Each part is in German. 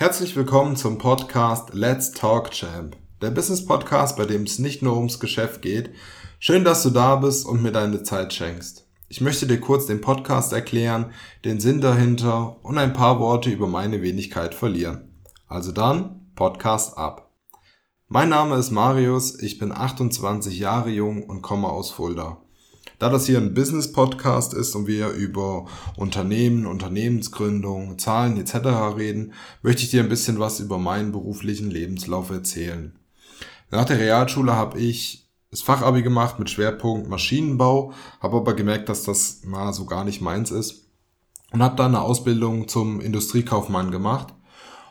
Herzlich willkommen zum Podcast Let's Talk Champ, der Business Podcast, bei dem es nicht nur ums Geschäft geht. Schön, dass du da bist und mir deine Zeit schenkst. Ich möchte dir kurz den Podcast erklären, den Sinn dahinter und ein paar Worte über meine Wenigkeit verlieren. Also dann, Podcast ab. Mein Name ist Marius, ich bin 28 Jahre jung und komme aus Fulda. Da das hier ein Business-Podcast ist und wir über Unternehmen, Unternehmensgründung, Zahlen etc. reden, möchte ich dir ein bisschen was über meinen beruflichen Lebenslauf erzählen. Nach der Realschule habe ich das Fachabi gemacht mit Schwerpunkt Maschinenbau, habe aber gemerkt, dass das na, so gar nicht meins ist und habe dann eine Ausbildung zum Industriekaufmann gemacht.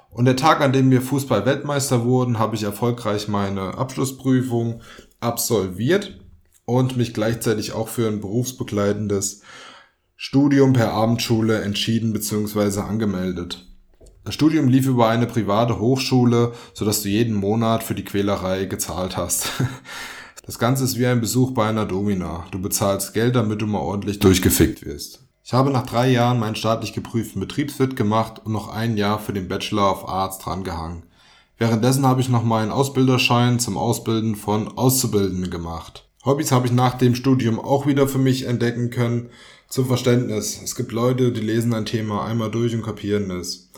Und der Tag, an dem wir Fußball-Weltmeister wurden, habe ich erfolgreich meine Abschlussprüfung absolviert und mich gleichzeitig auch für ein berufsbegleitendes Studium per Abendschule entschieden bzw. angemeldet. Das Studium lief über eine private Hochschule, sodass du jeden Monat für die Quälerei gezahlt hast. Das Ganze ist wie ein Besuch bei einer Domina. Du bezahlst Geld, damit du mal ordentlich durchgefickt wirst. Ich habe nach drei Jahren meinen staatlich geprüften Betriebswirt gemacht und noch ein Jahr für den Bachelor of Arts drangehangen. Währenddessen habe ich noch meinen Ausbilderschein zum Ausbilden von Auszubildenden gemacht. Hobbys habe ich nach dem Studium auch wieder für mich entdecken können. Zum Verständnis. Es gibt Leute, die lesen ein Thema einmal durch und kapieren es.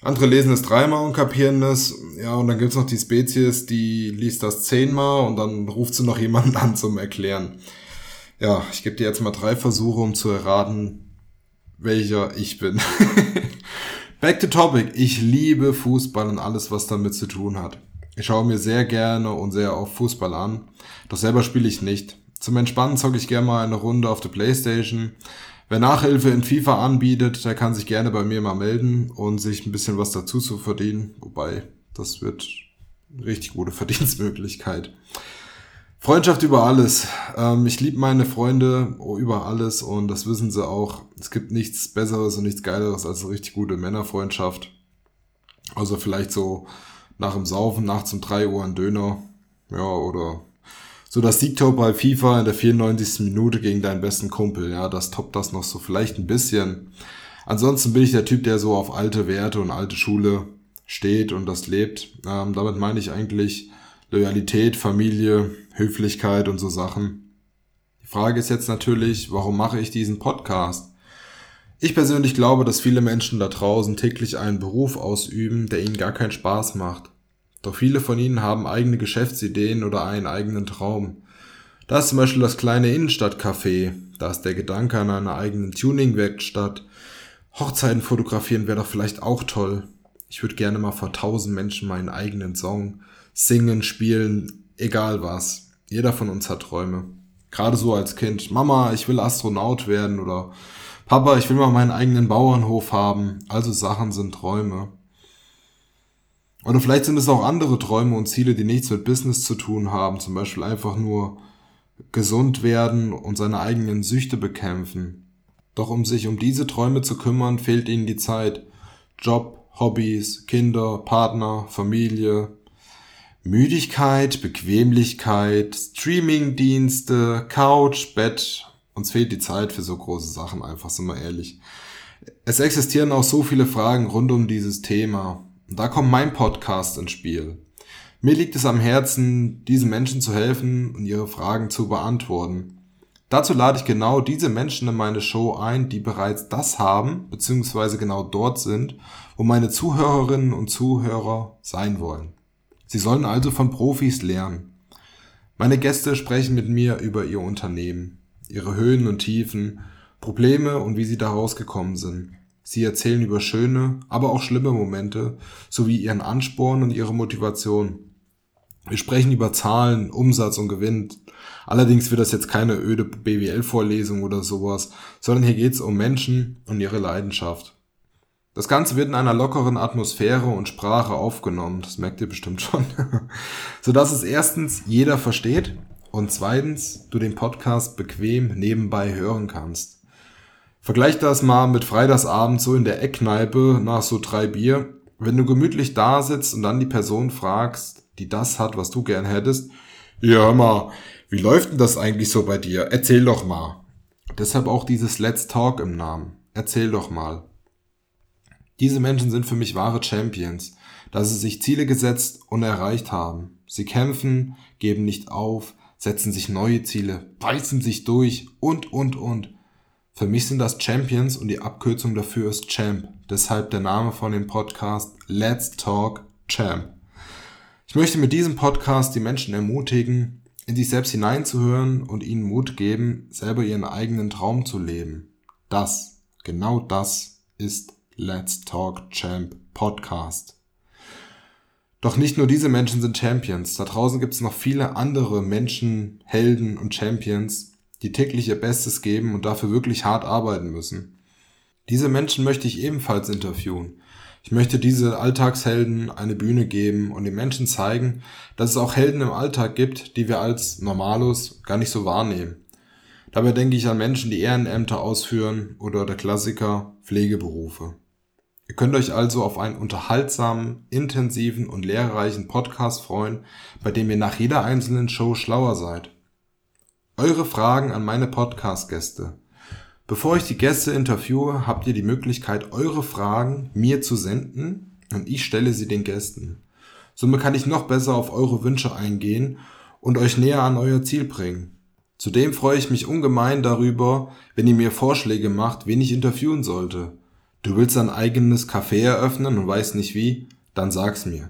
Andere lesen es dreimal und kapieren es. Ja, und dann gibt's noch die Spezies, die liest das zehnmal und dann ruft sie noch jemanden an zum Erklären. Ja, ich gebe dir jetzt mal drei Versuche, um zu erraten, welcher ich bin. Back to topic. Ich liebe Fußball und alles, was damit zu tun hat. Ich schaue mir sehr gerne und sehr oft Fußball an, doch selber spiele ich nicht. Zum Entspannen zocke ich gerne mal eine Runde auf der Playstation. Wer Nachhilfe in FIFA anbietet, der kann sich gerne bei mir mal melden und sich ein bisschen was dazu zu verdienen. Wobei, das wird eine richtig gute Verdienstmöglichkeit. Freundschaft über alles. Ähm, ich liebe meine Freunde über alles und das wissen sie auch. Es gibt nichts Besseres und nichts Geileres als eine richtig gute Männerfreundschaft. Also vielleicht so nach dem Saufen nachts um drei Uhr ein Döner. Ja, oder so das Siegtor bei FIFA in der 94. Minute gegen deinen besten Kumpel. Ja, das toppt das noch so vielleicht ein bisschen. Ansonsten bin ich der Typ, der so auf alte Werte und alte Schule steht und das lebt. Ähm, damit meine ich eigentlich Loyalität, Familie, Höflichkeit und so Sachen. Die Frage ist jetzt natürlich, warum mache ich diesen Podcast? Ich persönlich glaube, dass viele Menschen da draußen täglich einen Beruf ausüben, der ihnen gar keinen Spaß macht. Doch viele von ihnen haben eigene Geschäftsideen oder einen eigenen Traum. Da ist zum Beispiel das kleine Innenstadtcafé, da ist der Gedanke an einer eigenen Tuning-Werkstatt. Hochzeiten fotografieren wäre doch vielleicht auch toll. Ich würde gerne mal vor tausend Menschen meinen eigenen Song singen, spielen, egal was. Jeder von uns hat Träume. Gerade so als Kind. Mama, ich will Astronaut werden oder Papa, ich will mal meinen eigenen Bauernhof haben. Also Sachen sind Träume. Oder vielleicht sind es auch andere Träume und Ziele, die nichts mit Business zu tun haben. Zum Beispiel einfach nur gesund werden und seine eigenen Süchte bekämpfen. Doch um sich um diese Träume zu kümmern, fehlt ihnen die Zeit. Job, Hobbys, Kinder, Partner, Familie. Müdigkeit, Bequemlichkeit, Streamingdienste, Couch, Bett uns fehlt die Zeit für so große Sachen einfach, sind wir ehrlich. Es existieren auch so viele Fragen rund um dieses Thema. Und da kommt mein Podcast ins Spiel. Mir liegt es am Herzen, diesen Menschen zu helfen und ihre Fragen zu beantworten. Dazu lade ich genau diese Menschen in meine Show ein, die bereits das haben, beziehungsweise genau dort sind, wo meine Zuhörerinnen und Zuhörer sein wollen. Sie sollen also von Profis lernen. Meine Gäste sprechen mit mir über ihr Unternehmen, ihre Höhen und Tiefen, Probleme und wie sie da rausgekommen sind. Sie erzählen über schöne, aber auch schlimme Momente sowie ihren Ansporn und ihre Motivation. Wir sprechen über Zahlen, Umsatz und Gewinn. Allerdings wird das jetzt keine öde BWL-Vorlesung oder sowas, sondern hier geht's um Menschen und ihre Leidenschaft. Das Ganze wird in einer lockeren Atmosphäre und Sprache aufgenommen, das merkt ihr bestimmt schon, sodass es erstens jeder versteht und zweitens du den Podcast bequem nebenbei hören kannst. Vergleich das mal mit Freitagsabend so in der Eckkneipe nach so drei Bier. Wenn du gemütlich da sitzt und dann die Person fragst, die das hat, was du gern hättest, ja hör mal, wie läuft denn das eigentlich so bei dir? Erzähl doch mal. Deshalb auch dieses Let's Talk im Namen. Erzähl doch mal. Diese Menschen sind für mich wahre Champions, da sie sich Ziele gesetzt und erreicht haben. Sie kämpfen, geben nicht auf, setzen sich neue Ziele, beißen sich durch und, und, und. Für mich sind das Champions und die Abkürzung dafür ist Champ. Deshalb der Name von dem Podcast Let's Talk Champ. Ich möchte mit diesem Podcast die Menschen ermutigen, in sich selbst hineinzuhören und ihnen Mut geben, selber ihren eigenen Traum zu leben. Das, genau das ist Let's Talk Champ Podcast. Doch nicht nur diese Menschen sind Champions. Da draußen gibt es noch viele andere Menschen, Helden und Champions, die täglich ihr Bestes geben und dafür wirklich hart arbeiten müssen. Diese Menschen möchte ich ebenfalls interviewen. Ich möchte diese Alltagshelden eine Bühne geben und den Menschen zeigen, dass es auch Helden im Alltag gibt, die wir als Normalos gar nicht so wahrnehmen. Dabei denke ich an Menschen, die Ehrenämter ausführen oder der Klassiker Pflegeberufe. Ihr könnt euch also auf einen unterhaltsamen, intensiven und lehrreichen Podcast freuen, bei dem ihr nach jeder einzelnen Show schlauer seid. Eure Fragen an meine Podcast-Gäste. Bevor ich die Gäste interviewe, habt ihr die Möglichkeit, eure Fragen mir zu senden und ich stelle sie den Gästen. Somit kann ich noch besser auf eure Wünsche eingehen und euch näher an euer Ziel bringen. Zudem freue ich mich ungemein darüber, wenn ihr mir Vorschläge macht, wen ich interviewen sollte. Du willst ein eigenes Café eröffnen und weißt nicht wie? Dann sag's mir.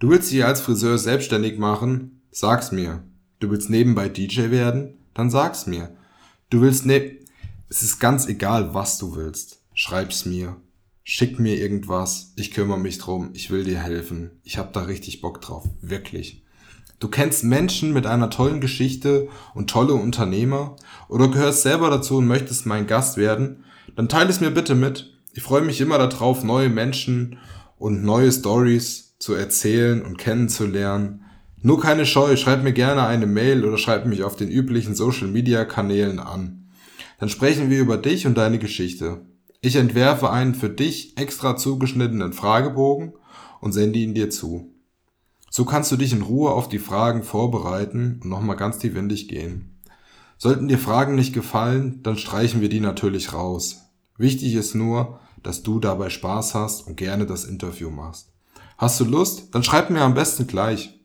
Du willst dich als Friseur selbstständig machen? Sag's mir. Du willst nebenbei DJ werden? Dann sag's mir. Du willst ne... Es ist ganz egal, was du willst. Schreib's mir. Schick mir irgendwas. Ich kümmere mich drum. Ich will dir helfen. Ich hab da richtig Bock drauf. Wirklich. Du kennst Menschen mit einer tollen Geschichte und tolle Unternehmer oder gehörst selber dazu und möchtest mein Gast werden? Dann teile es mir bitte mit. Ich freue mich immer darauf, neue Menschen und neue Stories zu erzählen und kennenzulernen. Nur keine Scheu, schreib mir gerne eine Mail oder schreib mich auf den üblichen Social Media Kanälen an. Dann sprechen wir über dich und deine Geschichte. Ich entwerfe einen für dich extra zugeschnittenen Fragebogen und sende ihn dir zu. So kannst du dich in Ruhe auf die Fragen vorbereiten und nochmal ganz tiefendig gehen. Sollten dir Fragen nicht gefallen, dann streichen wir die natürlich raus. Wichtig ist nur, dass du dabei Spaß hast und gerne das Interview machst. Hast du Lust? Dann schreib mir am besten gleich.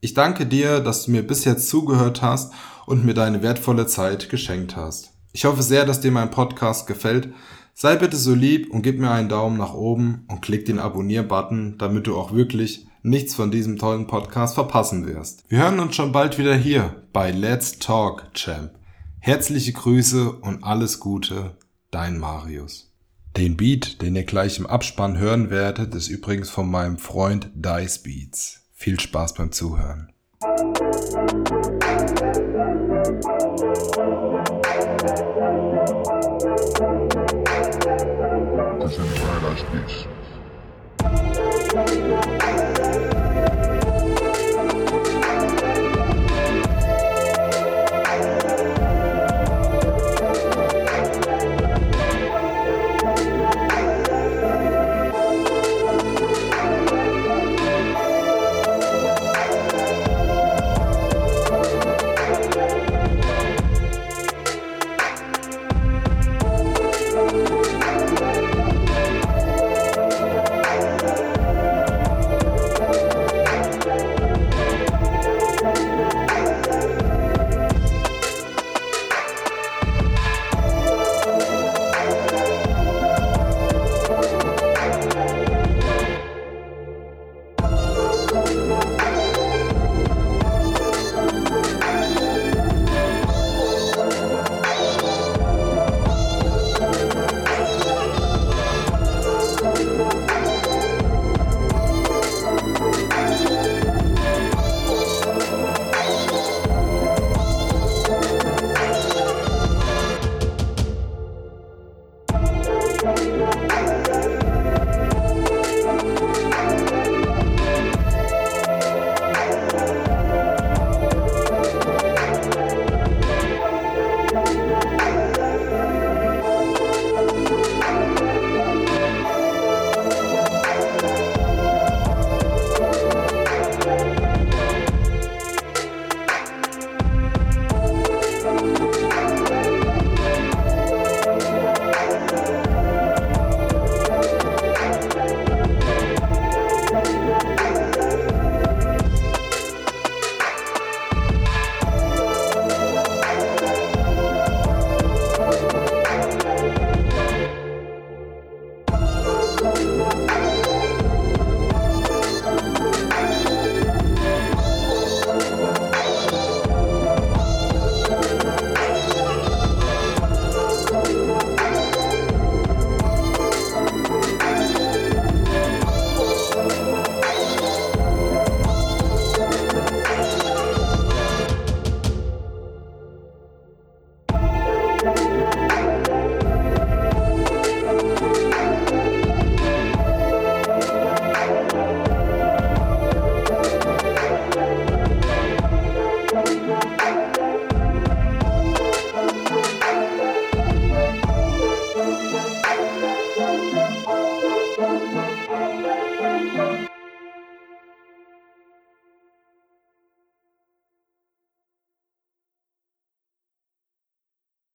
Ich danke dir, dass du mir bis jetzt zugehört hast und mir deine wertvolle Zeit geschenkt hast. Ich hoffe sehr, dass dir mein Podcast gefällt. Sei bitte so lieb und gib mir einen Daumen nach oben und klick den Abonnier-Button, damit du auch wirklich nichts von diesem tollen Podcast verpassen wirst. Wir hören uns schon bald wieder hier bei Let's Talk Champ. Herzliche Grüße und alles Gute, dein Marius. Den Beat, den ihr gleich im Abspann hören werdet, ist übrigens von meinem Freund Dice Beats. Viel Spaß beim Zuhören. Das Dice Beats.